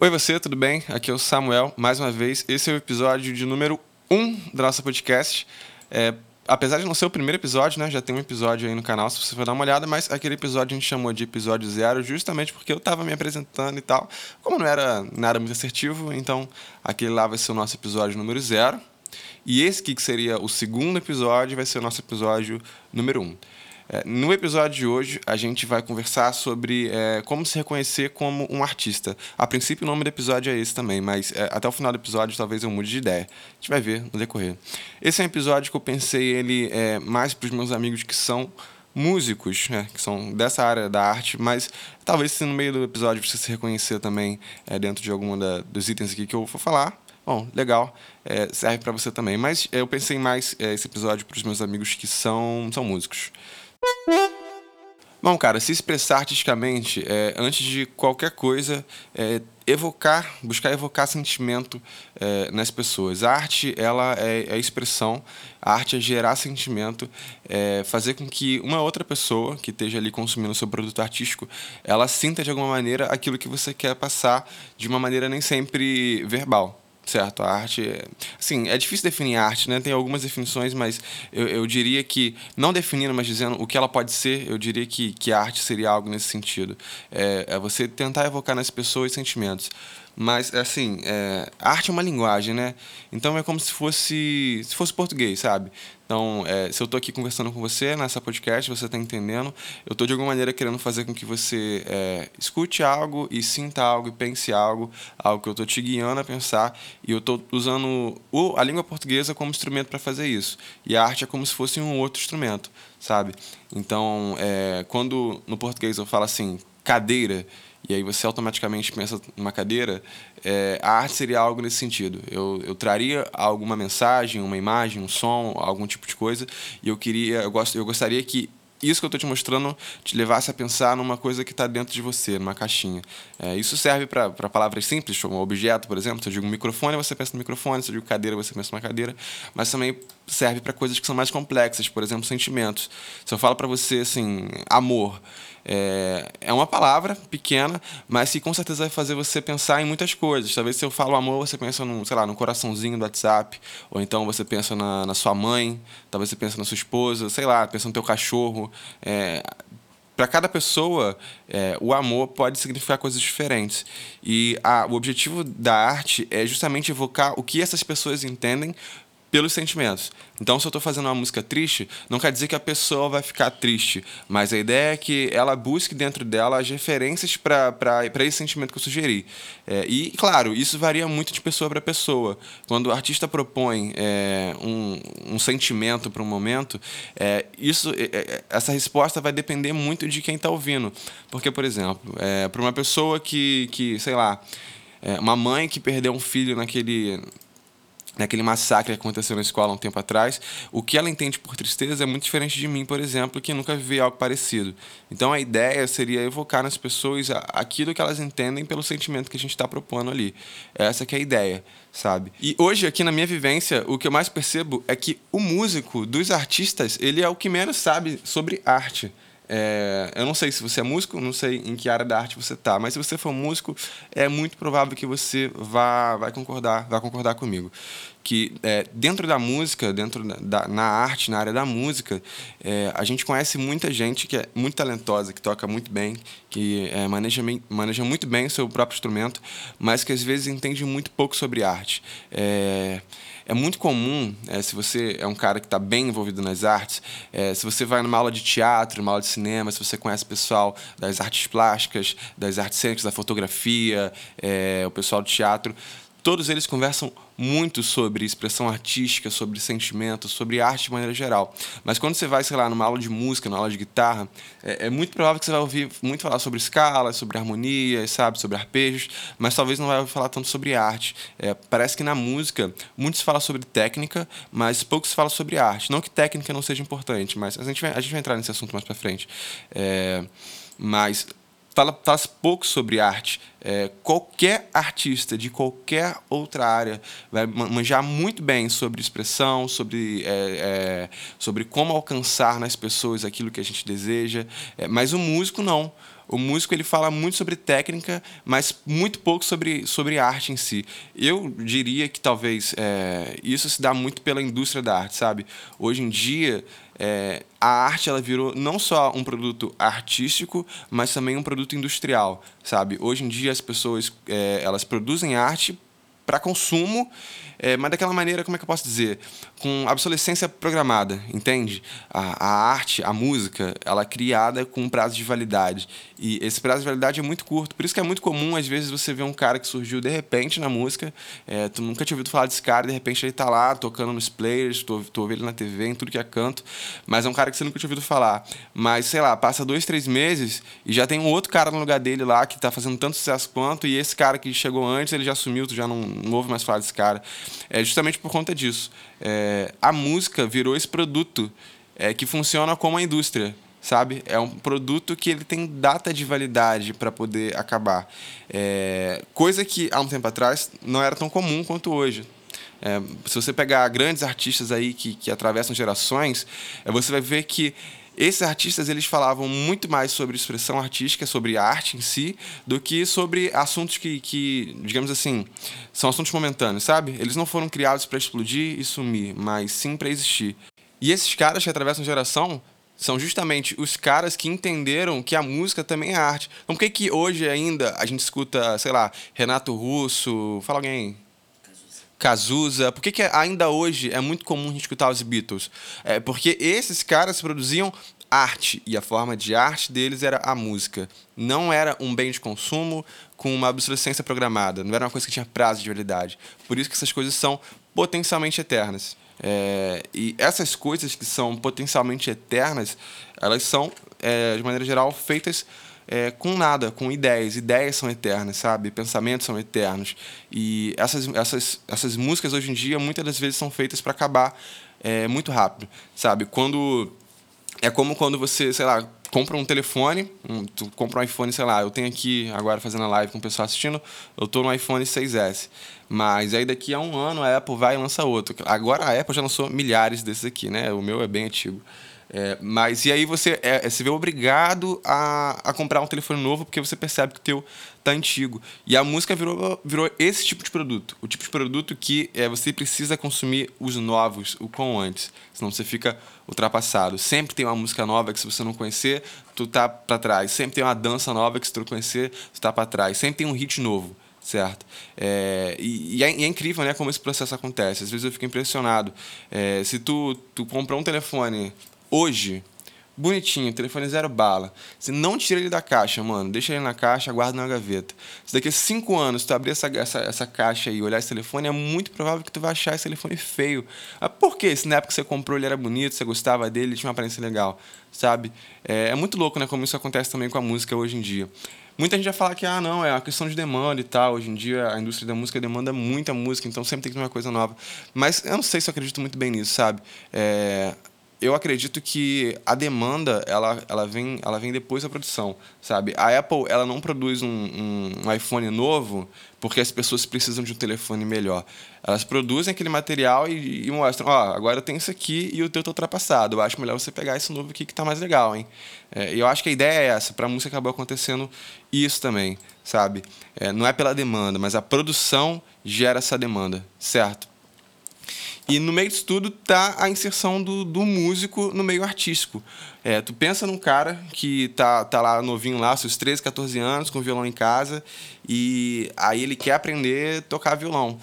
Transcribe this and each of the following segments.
Oi você, tudo bem? Aqui é o Samuel, mais uma vez. Esse é o episódio de número 1 um da nossa podcast. É, apesar de não ser o primeiro episódio, né? Já tem um episódio aí no canal, se você for dar uma olhada, mas aquele episódio a gente chamou de episódio zero justamente porque eu estava me apresentando e tal. Como não era nada muito assertivo, então aquele lá vai ser o nosso episódio número zero. E esse que seria o segundo episódio vai ser o nosso episódio número um. É, no episódio de hoje, a gente vai conversar sobre é, como se reconhecer como um artista. A princípio, o nome do episódio é esse também, mas é, até o final do episódio talvez eu mude de ideia. A gente vai ver no decorrer. Esse é um episódio que eu pensei ele é, mais para os meus amigos que são músicos, né, que são dessa área da arte, mas talvez se no meio do episódio você se reconhecer também é, dentro de algum dos itens aqui que eu vou falar, bom, legal, é, serve para você também. Mas é, eu pensei mais é, esse episódio para os meus amigos que são, são músicos. Bom, cara, se expressar artisticamente, é, antes de qualquer coisa, é, evocar, buscar evocar sentimento é, nas pessoas. A arte, ela é, é expressão, a arte é gerar sentimento, é fazer com que uma outra pessoa que esteja ali consumindo o seu produto artístico, ela sinta de alguma maneira aquilo que você quer passar de uma maneira nem sempre verbal certo? A arte, assim, é difícil definir arte, né? Tem algumas definições, mas eu, eu diria que, não definindo, mas dizendo o que ela pode ser, eu diria que, que a arte seria algo nesse sentido. É, é você tentar evocar nas pessoas sentimentos. Mas, assim, é, arte é uma linguagem, né? Então é como se fosse, se fosse português, sabe? Então, é, se eu estou aqui conversando com você nessa podcast, você está entendendo, eu estou de alguma maneira querendo fazer com que você é, escute algo e sinta algo e pense algo, algo que eu estou te guiando a pensar, e eu estou usando o, a língua portuguesa como instrumento para fazer isso. E a arte é como se fosse um outro instrumento, sabe? Então, é, quando no português eu falo assim, cadeira, e aí você automaticamente pensa numa cadeira, é, a arte seria algo nesse sentido. Eu, eu traria alguma mensagem, uma imagem, um som, algum tipo de coisa, e eu queria, eu, gosto, eu gostaria que isso que eu estou te mostrando te levasse a pensar numa coisa que está dentro de você, numa caixinha. É, isso serve para palavras simples, como objeto, por exemplo. Se eu digo microfone, você pensa no microfone. Se eu digo cadeira, você pensa numa cadeira. Mas também serve para coisas que são mais complexas, por exemplo, sentimentos. Se eu falo para você assim, amor, é, é uma palavra pequena, mas que com certeza vai fazer você pensar em muitas coisas. Talvez se eu falo amor, você pensa no, sei lá, no coraçãozinho do WhatsApp, ou então você pensa na, na sua mãe, talvez você pensa na sua esposa, sei lá, pensa no teu cachorro. É, para cada pessoa, é, o amor pode significar coisas diferentes. E a, o objetivo da arte é justamente evocar o que essas pessoas entendem pelos sentimentos. Então, se eu estou fazendo uma música triste, não quer dizer que a pessoa vai ficar triste, mas a ideia é que ela busque dentro dela as referências para esse sentimento que eu sugeri. É, e, claro, isso varia muito de pessoa para pessoa. Quando o artista propõe é, um, um sentimento para um momento, é, isso, é, é, essa resposta vai depender muito de quem está ouvindo. Porque, por exemplo, é, para uma pessoa que, que sei lá, uma mãe que perdeu um filho naquele naquele massacre que aconteceu na escola um tempo atrás, o que ela entende por tristeza é muito diferente de mim, por exemplo, que nunca vivi algo parecido. Então a ideia seria evocar nas pessoas aquilo que elas entendem pelo sentimento que a gente está propondo ali. Essa que é a ideia, sabe? E hoje aqui na minha vivência, o que eu mais percebo é que o músico dos artistas, ele é o que menos sabe sobre arte. É, eu não sei se você é músico, não sei em que área da arte você está, mas se você for músico, é muito provável que você vá, vai concordar, vai concordar comigo. Que é, dentro da música, dentro da, na arte, na área da música, é, a gente conhece muita gente que é muito talentosa, que toca muito bem, que é, maneja, maneja muito bem o seu próprio instrumento, mas que às vezes entende muito pouco sobre arte. É, é muito comum, é, se você é um cara que está bem envolvido nas artes, é, se você vai numa aula de teatro, numa aula de cinema, se você conhece pessoal das artes plásticas, das artes cênicas, da fotografia, é, o pessoal do teatro, todos eles conversam muito sobre expressão artística, sobre sentimento, sobre arte de maneira geral. Mas quando você vai, sei lá, numa aula de música, numa aula de guitarra, é, é muito provável que você vai ouvir muito falar sobre escalas, sobre harmonias, sabe, sobre arpejos, mas talvez não vai falar tanto sobre arte. É, parece que na música, muitos falam sobre técnica, mas poucos falam sobre arte. Não que técnica não seja importante, mas a gente vai, a gente vai entrar nesse assunto mais para frente. É, mas fala, fala pouco sobre arte. É, qualquer artista de qualquer outra área vai manjar muito bem sobre expressão, sobre, é, é, sobre como alcançar nas pessoas aquilo que a gente deseja, é, mas o músico não. O músico ele fala muito sobre técnica, mas muito pouco sobre, sobre arte em si. Eu diria que talvez é, isso se dá muito pela indústria da arte, sabe? Hoje em dia é, a arte ela virou não só um produto artístico, mas também um produto industrial, sabe? Hoje em dia as pessoas é, elas produzem arte para consumo é, mas daquela maneira, como é que eu posso dizer? Com obsolescência programada, entende? A, a arte, a música, ela é criada com um prazo de validade. E esse prazo de validade é muito curto. Por isso que é muito comum, às vezes, você ver um cara que surgiu de repente na música, é, tu nunca tinha ouvido falar desse cara, de repente ele tá lá tocando nos players, tu, tu ouve ele na TV, em tudo que é canto, mas é um cara que você nunca tinha ouvido falar. Mas, sei lá, passa dois, três meses e já tem um outro cara no lugar dele lá que tá fazendo tanto sucesso quanto, e esse cara que chegou antes, ele já sumiu, tu já não, não ouve mais falar desse cara é justamente por conta disso. É, a música virou esse produto é, que funciona como a indústria, sabe? É um produto que ele tem data de validade para poder acabar. É, coisa que há um tempo atrás não era tão comum quanto hoje. É, se você pegar grandes artistas aí que, que atravessam gerações, é, você vai ver que esses artistas eles falavam muito mais sobre expressão artística, sobre arte em si, do que sobre assuntos que, que digamos assim, são assuntos momentâneos, sabe? Eles não foram criados para explodir e sumir, mas sim para existir. E esses caras que atravessam geração são justamente os caras que entenderam que a música também é arte. Então por que, que hoje ainda a gente escuta, sei lá, Renato Russo, fala alguém Cazuza. Por que, que ainda hoje é muito comum a gente escutar os Beatles? É porque esses caras produziam arte e a forma de arte deles era a música. Não era um bem de consumo com uma obsolescência programada. Não era uma coisa que tinha prazo de validade. Por isso que essas coisas são potencialmente eternas. É, e essas coisas que são potencialmente eternas, elas são, é, de maneira geral, feitas é, com nada, com ideias. Ideias são eternas, sabe? Pensamentos são eternos. E essas, essas, essas músicas hoje em dia, muitas das vezes, são feitas para acabar é, muito rápido, sabe? Quando. É como quando você, sei lá, compra um telefone, um, tu compra um iPhone, sei lá, eu tenho aqui agora fazendo a live com o pessoal assistindo, eu estou no iPhone 6S. Mas aí daqui a um ano a Apple vai e lança outro. Agora a Apple já lançou milhares desses aqui, né? O meu é bem antigo. É, mas e aí você é, é, se vê obrigado a, a comprar um telefone novo porque você percebe que o teu tá antigo. E a música virou, virou esse tipo de produto. O tipo de produto que é, você precisa consumir os novos o quão antes. Senão você fica ultrapassado. Sempre tem uma música nova que se você não conhecer, tu tá para trás. Sempre tem uma dança nova que se tu não conhecer, tu tá para trás. Sempre tem um hit novo certo? É, e, e, é, e, é, incrível, né, como esse processo acontece. Às vezes eu fico impressionado. É, se tu, tu comprou um telefone hoje, bonitinho, telefone zero bala. Você não tira ele da caixa, mano. Deixa ele na caixa, guarda na gaveta. Se daqui a cinco anos tu abrir essa, essa, essa caixa e olhar esse telefone, é muito provável que tu vai achar esse telefone feio. Ah, por quê? Se na época que você comprou ele era bonito, você gostava dele, ele tinha uma aparência legal, sabe? É, é muito louco, né? Como isso acontece também com a música hoje em dia. Muita gente vai falar que, ah, não, é uma questão de demanda e tal. Hoje em dia a indústria da música demanda muita música, então sempre tem que ter uma coisa nova. Mas eu não sei se eu acredito muito bem nisso, sabe? É, eu acredito que a demanda ela, ela, vem, ela vem depois da produção, sabe? A Apple ela não produz um, um, um, iPhone novo porque as pessoas precisam de um telefone melhor. Elas produzem aquele material e, e mostram, ó, oh, agora tem isso aqui e o teu está ultrapassado. Eu acho melhor você pegar esse novo aqui que está mais legal, hein? É, eu acho que a ideia é essa. Para a música acabou acontecendo isso também, sabe? É, não é pela demanda, mas a produção gera essa demanda, certo? E no meio disso tudo tá a inserção do, do músico no meio artístico. É, tu pensa num cara que tá, tá lá novinho lá, seus 13, 14 anos, com violão em casa, e aí ele quer aprender a tocar violão.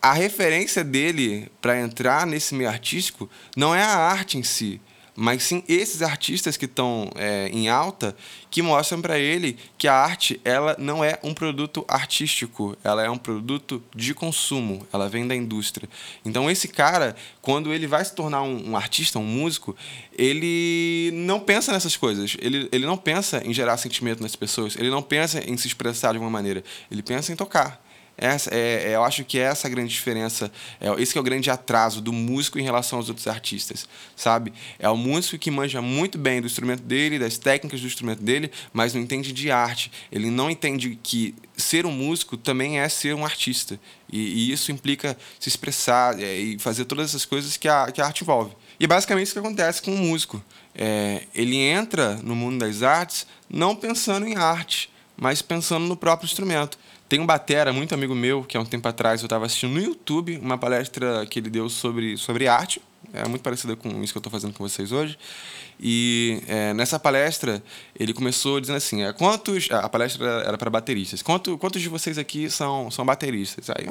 A referência dele para entrar nesse meio artístico não é a arte em si, mas sim esses artistas que estão é, em alta que mostram para ele que a arte ela não é um produto artístico, ela é um produto de consumo, ela vem da indústria. Então esse cara, quando ele vai se tornar um, um artista, um músico, ele não pensa nessas coisas, ele, ele não pensa em gerar sentimento nas pessoas, ele não pensa em se expressar de uma maneira, ele pensa em tocar. Essa, é, é, eu acho que é essa a grande diferença, é, esse é o grande atraso do músico em relação aos outros artistas, sabe? É o músico que manja muito bem do instrumento dele, das técnicas do instrumento dele, mas não entende de arte. Ele não entende que ser um músico também é ser um artista. E, e isso implica se expressar é, e fazer todas essas coisas que a, que a arte envolve. E basicamente isso que acontece com o músico. É, ele entra no mundo das artes não pensando em arte, mas pensando no próprio instrumento. Tem um batera, muito amigo meu, que há um tempo atrás eu estava assistindo no YouTube uma palestra que ele deu sobre, sobre arte. É muito parecida com isso que eu estou fazendo com vocês hoje. E é, nessa palestra ele começou dizendo assim: é, quantos a palestra era para bateristas? Quanto, quantos de vocês aqui são são bateristas? Aí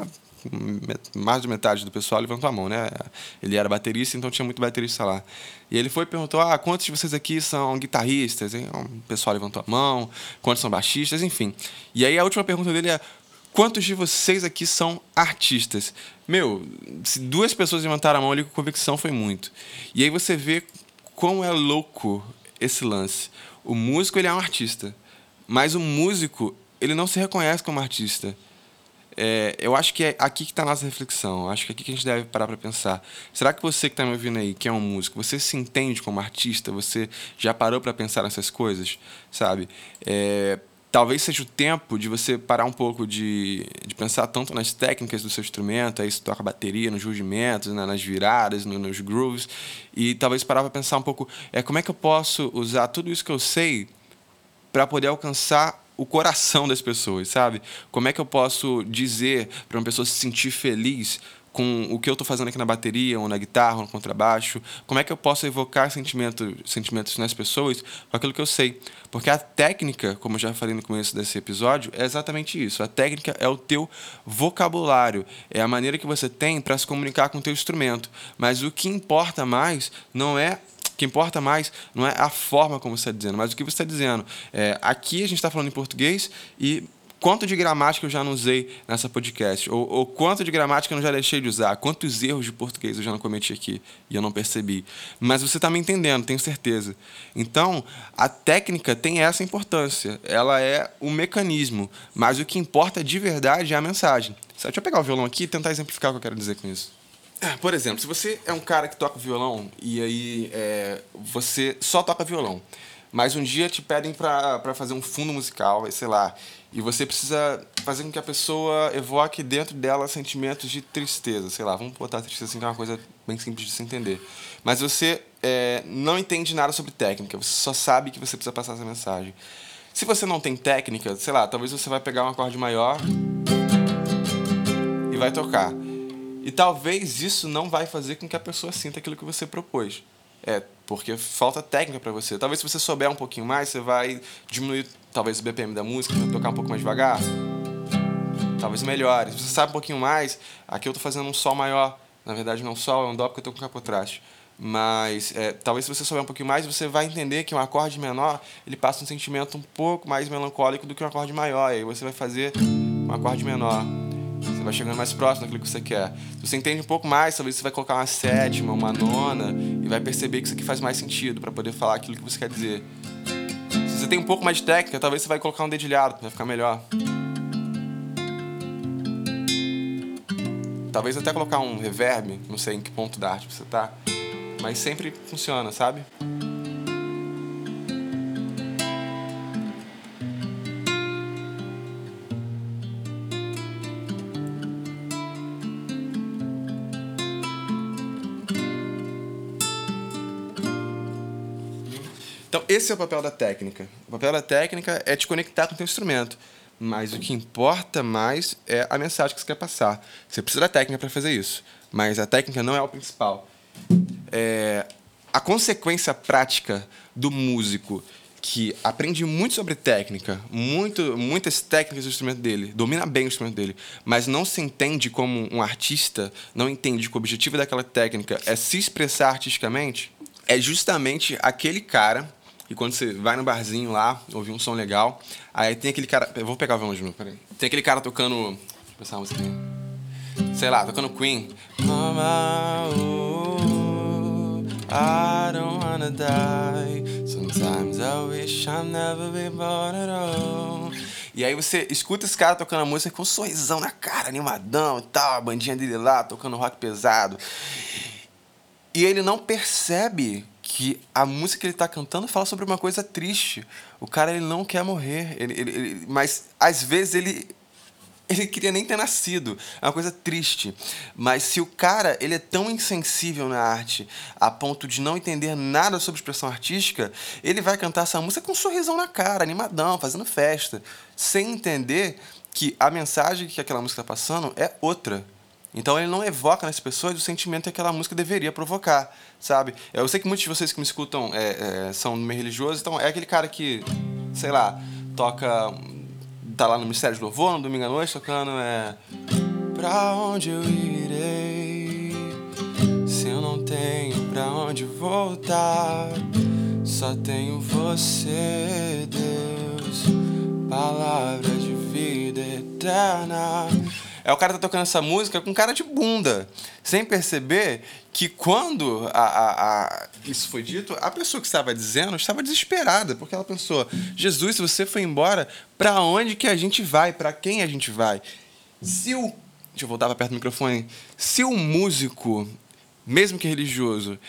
mais de metade do pessoal levantou a mão, né? Ele era baterista, então tinha muito baterista lá. E ele foi e perguntou: ah, quantos de vocês aqui são guitarristas? O pessoal levantou a mão. Quantos são baixistas? Enfim. E aí a última pergunta dele é: quantos de vocês aqui são artistas? Meu, se duas pessoas levantaram a mão ali com convicção foi muito. E aí você vê quão é louco esse lance. O músico ele é um artista, mas o músico ele não se reconhece como artista. É, eu acho que é aqui que está a nossa reflexão. Acho que é aqui que a gente deve parar para pensar. Será que você que está me ouvindo aí, que é um músico, você se entende como artista? Você já parou para pensar nessas coisas? Sabe? É, talvez seja o tempo de você parar um pouco de, de pensar tanto nas técnicas do seu instrumento, aí você toca bateria, nos rudimentos, né, nas viradas, no, nos grooves, e talvez parar para pensar um pouco é, como é que eu posso usar tudo isso que eu sei para poder alcançar o coração das pessoas, sabe? Como é que eu posso dizer para uma pessoa se sentir feliz com o que eu estou fazendo aqui na bateria, ou na guitarra, ou no contrabaixo? Como é que eu posso evocar sentimento, sentimentos nas pessoas com aquilo que eu sei? Porque a técnica, como eu já falei no começo desse episódio, é exatamente isso. A técnica é o teu vocabulário, é a maneira que você tem para se comunicar com o teu instrumento. Mas o que importa mais não é o que importa mais não é a forma como você está dizendo, mas o que você está dizendo. É, aqui a gente está falando em português e quanto de gramática eu já não usei nessa podcast, ou, ou, quanto de gramática eu já deixei de usar, quantos erros de português eu já não cometi aqui e eu não percebi. Mas você está me entendendo, tenho certeza. Então, a técnica tem essa importância, ela é o mecanismo, mas o que importa de verdade é a mensagem. Deixa eu pegar o violão aqui e tentar exemplificar o que eu quero dizer com isso. É, por exemplo, se você é um cara que toca violão e aí é, você só toca violão, mas um dia te pedem para fazer um fundo musical, sei lá, e você precisa fazer com que a pessoa evoque dentro dela sentimentos de tristeza, sei lá, vamos botar tristeza assim, que é uma coisa bem simples de se entender. Mas você é, não entende nada sobre técnica, você só sabe que você precisa passar essa mensagem. Se você não tem técnica, sei lá, talvez você vai pegar um acorde maior e vai tocar. E talvez isso não vai fazer com que a pessoa sinta aquilo que você propôs. É, porque falta técnica para você. Talvez se você souber um pouquinho mais, você vai diminuir talvez o BPM da música, tocar um pouco mais devagar. Talvez melhore. Se você sabe um pouquinho mais, aqui eu estou fazendo um sol maior. Na verdade não é um sol, é um dó porque eu estou com capotraste. Mas é, talvez se você souber um pouquinho mais, você vai entender que um acorde menor, ele passa um sentimento um pouco mais melancólico do que um acorde maior. E aí você vai fazer um acorde menor. Você vai chegando mais próximo daquilo que você quer. Se você entende um pouco mais, talvez você vai colocar uma sétima, uma nona e vai perceber que isso aqui faz mais sentido para poder falar aquilo que você quer dizer. Se você tem um pouco mais de técnica, talvez você vai colocar um dedilhado, vai ficar melhor. Talvez até colocar um reverb, não sei em que ponto da arte você tá, mas sempre funciona, sabe? Então, esse é o papel da técnica. O papel da técnica é te conectar com o teu instrumento. Mas o que importa mais é a mensagem que você quer passar. Você precisa da técnica para fazer isso. Mas a técnica não é o principal. É, a consequência prática do músico que aprende muito sobre técnica, muito, muitas técnicas do instrumento dele, domina bem o instrumento dele, mas não se entende como um artista, não entende que o objetivo daquela técnica é se expressar artisticamente, é justamente aquele cara e quando você vai no barzinho lá, ouvir um som legal, aí tem aquele cara. Eu vou pegar o violão de novo, peraí. Tem aquele cara tocando. Deixa eu pensar uma música Sei lá, tocando Queen. Mama, oh, I don't wanna die. Sometimes I wish never been born at all. E aí você escuta esse cara tocando a música com um sorrisão na cara, animadão e tal, a bandinha dele lá, tocando rock pesado. E ele não percebe que a música que ele está cantando fala sobre uma coisa triste. O cara ele não quer morrer, ele, ele, ele, mas às vezes ele ele queria nem ter nascido. É uma coisa triste. Mas se o cara ele é tão insensível na arte a ponto de não entender nada sobre expressão artística, ele vai cantar essa música com um sorrisão na cara, animadão, fazendo festa, sem entender que a mensagem que aquela música está passando é outra. Então ele não evoca nas pessoas o sentimento que aquela música deveria provocar, sabe? Eu sei que muitos de vocês que me escutam é, é, são meio religioso, então é aquele cara que, sei lá, toca tá lá no Mistério de Louvor, no domingo à noite, tocando é. Pra onde eu irei? Se eu não tenho pra onde voltar, só tenho você, Deus, palavra de vida eterna. É o cara tá tocando essa música com cara de bunda, sem perceber que quando a, a, a, isso foi dito, a pessoa que estava dizendo estava desesperada, porque ela pensou: Jesus, se você foi embora, para onde que a gente vai? Para quem a gente vai? Se o. Deixa eu voltar para perto do microfone. Se o músico, mesmo que religioso,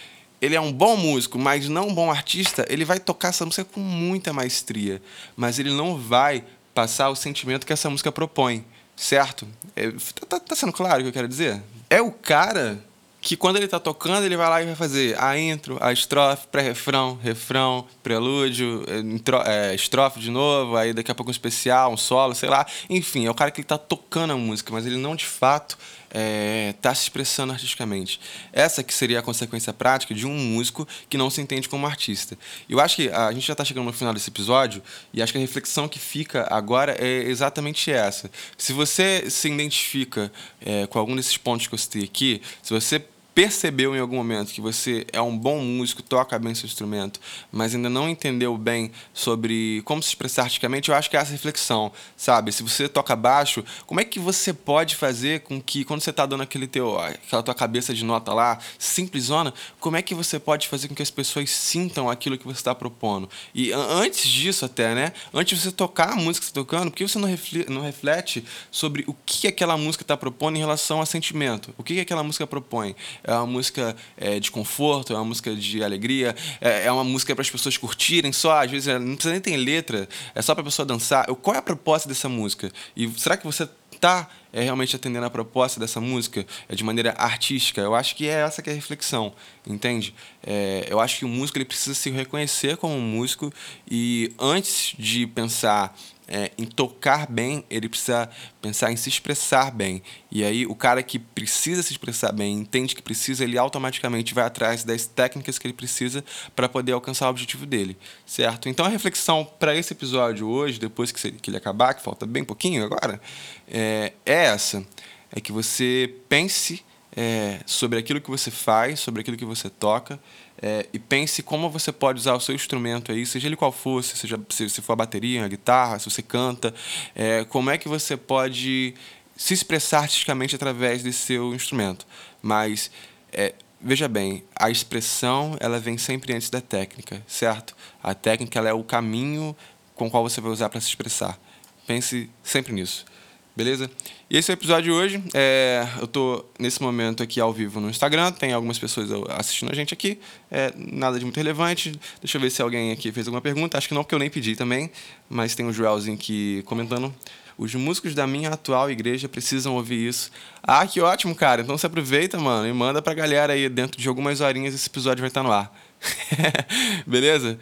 ele é um bom músico, mas não um bom artista, ele vai tocar essa música com muita maestria, mas ele não vai passar o sentimento que essa música propõe. Certo? É, tá, tá, tá sendo claro o que eu quero dizer? É o cara que quando ele tá tocando, ele vai lá e vai fazer a intro, a estrofe, pré-refrão, refrão, prelúdio, é, é, estrofe de novo, aí daqui a pouco um especial, um solo, sei lá. Enfim, é o cara que tá tocando a música, mas ele não de fato está é, se expressando artisticamente. Essa que seria a consequência prática de um músico que não se entende como artista. Eu acho que a gente já está chegando no final desse episódio e acho que a reflexão que fica agora é exatamente essa. Se você se identifica é, com algum desses pontos que eu citei aqui, se você percebeu em algum momento que você é um bom músico, toca bem seu instrumento, mas ainda não entendeu bem sobre como se expressar artisticamente, eu acho que é essa reflexão, sabe? Se você toca baixo, como é que você pode fazer com que, quando você está dando aquele teu, aquela tua cabeça de nota lá, simplesona, como é que você pode fazer com que as pessoas sintam aquilo que você está propondo? E antes disso até, né? Antes de você tocar a música que você está tocando, por que você não reflete, não reflete sobre o que aquela música está propondo em relação a sentimento? O que aquela música propõe? É uma música é, de conforto, é uma música de alegria, é, é uma música para as pessoas curtirem só, às vezes não precisa nem ter letra, é só para a pessoa dançar. Qual é a proposta dessa música? E será que você está é, realmente atendendo a proposta dessa música é, de maneira artística? Eu acho que é essa que é a reflexão, entende? É, eu acho que o músico ele precisa se reconhecer como um músico e antes de pensar é, em tocar bem, ele precisa pensar em se expressar bem. E aí, o cara que precisa se expressar bem, entende que precisa, ele automaticamente vai atrás das técnicas que ele precisa para poder alcançar o objetivo dele, certo? Então, a reflexão para esse episódio hoje, depois que, ele acabar, que falta bem pouquinho agora, é, é essa: é que você pense é, sobre aquilo que você faz, sobre aquilo que você toca, é, e pense como você pode usar o seu instrumento aí, seja ele qual for, seja se, se for a bateria, a guitarra, se você canta, é, como é que você pode se expressar artisticamente através desse seu instrumento. Mas é, veja bem, a expressão ela vem sempre antes da técnica, certo? A técnica ela é o caminho com o qual você vai usar para se expressar. Pense sempre nisso. Beleza? E esse é o episódio de hoje. É, eu estou nesse momento aqui ao vivo no Instagram. Tem algumas pessoas assistindo a gente aqui. É, nada de muito relevante. Deixa eu ver se alguém aqui fez alguma pergunta. Acho que não, porque eu nem pedi também. Mas tem o Joelzinho aqui comentando. Os músicos da minha atual igreja precisam ouvir isso. Ah, que ótimo, cara. Então você aproveita, mano, e manda pra galera aí. Dentro de algumas horinhas esse episódio vai estar no ar. Beleza?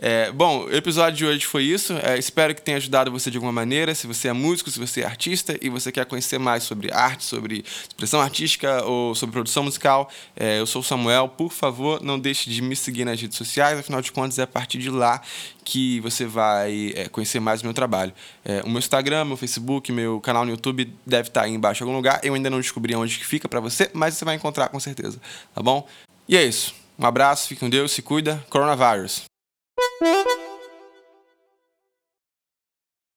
É, bom, o episódio de hoje foi isso. É, espero que tenha ajudado você de alguma maneira. Se você é músico, se você é artista e você quer conhecer mais sobre arte, sobre expressão artística ou sobre produção musical, é, eu sou o Samuel. Por favor, não deixe de me seguir nas redes sociais. Afinal de contas, é a partir de lá que você vai é, conhecer mais o meu trabalho. É, o meu Instagram, meu Facebook, meu canal no YouTube deve estar aí embaixo em algum lugar. Eu ainda não descobri onde que fica para você, mas você vai encontrar com certeza, tá bom? E é isso. Um abraço, fique com Deus, se cuida. Coronavírus. Música